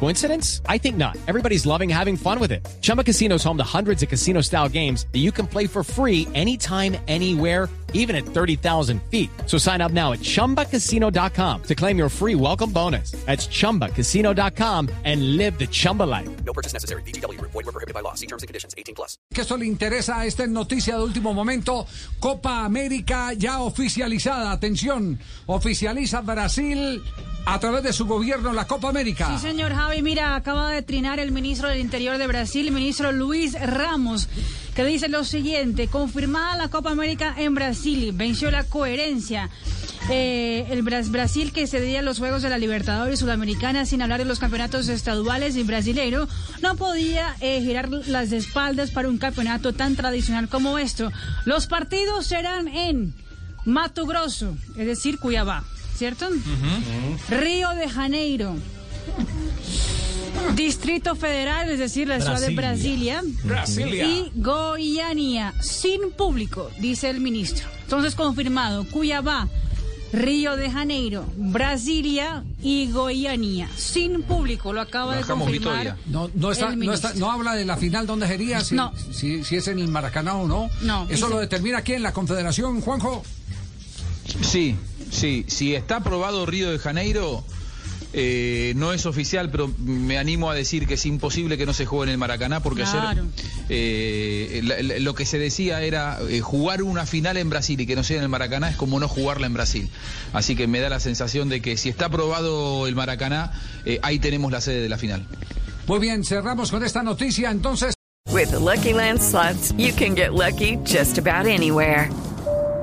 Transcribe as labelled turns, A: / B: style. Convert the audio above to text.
A: Coincidence? I think not. Everybody's loving having fun with it. Chumba Casino is home to hundreds of casino style games that you can play for free anytime, anywhere, even at 30,000 feet. So sign up now at chumbacasino.com to claim your free welcome bonus. That's chumbacasino.com and live the Chumba life.
B: No purchase necessary. BGW. Void were prohibited by law. See terms and conditions. 18 plus.
C: que esto le interesa, esta noticia de último momento. Copa América ya oficializada. Atención, oficializa Brasil a través de su gobierno la Copa América.
D: Sí, señor Javi, mira, acaba de trinar el ministro del Interior de Brasil, ministro Luis Ramos, que dice lo siguiente, confirmada la Copa América en Brasil, venció la coherencia. Eh, el Bras- Brasil que cedía los Juegos de la Libertadores Sudamericana sin hablar de los campeonatos estaduales y brasileiro, no podía eh, girar las espaldas para un campeonato tan tradicional como esto. Los partidos serán en Mato Grosso, es decir, Cuiabá, ¿cierto? Río de Janeiro. Distrito Federal, es decir, la ciudad de Brasilia.
C: Brasilia.
D: Y Goiânia, sin público, dice el ministro. Entonces, confirmado, Cuiabá, Río de Janeiro, Brasilia y Goiânia, sin público, lo acaba de confirmar.
C: No, no, está,
D: el
C: no, está- no habla de la final dónde sería, si,
D: No.
C: si, si es en el Maracaná o no.
D: No,
C: Eso
D: dice-
C: lo determina quién, la Confederación, Juanjo.
E: Sí, sí. Si está aprobado Río de Janeiro, eh, no es oficial, pero me animo a decir que es imposible que no se juegue en el Maracaná, porque
D: Claro.
E: ayer eh, la- la- lo que se decía era eh, jugar una final en Brasil y que no sea en el Maracaná es como no jugarla en Brasil. Así que me da la sensación de que si está aprobado el Maracaná, eh, ahí tenemos la sede de la final.
C: Muy bien, cerramos con esta noticia. Entonces,
F: With the Lucky Land slots, you can get lucky just about anywhere.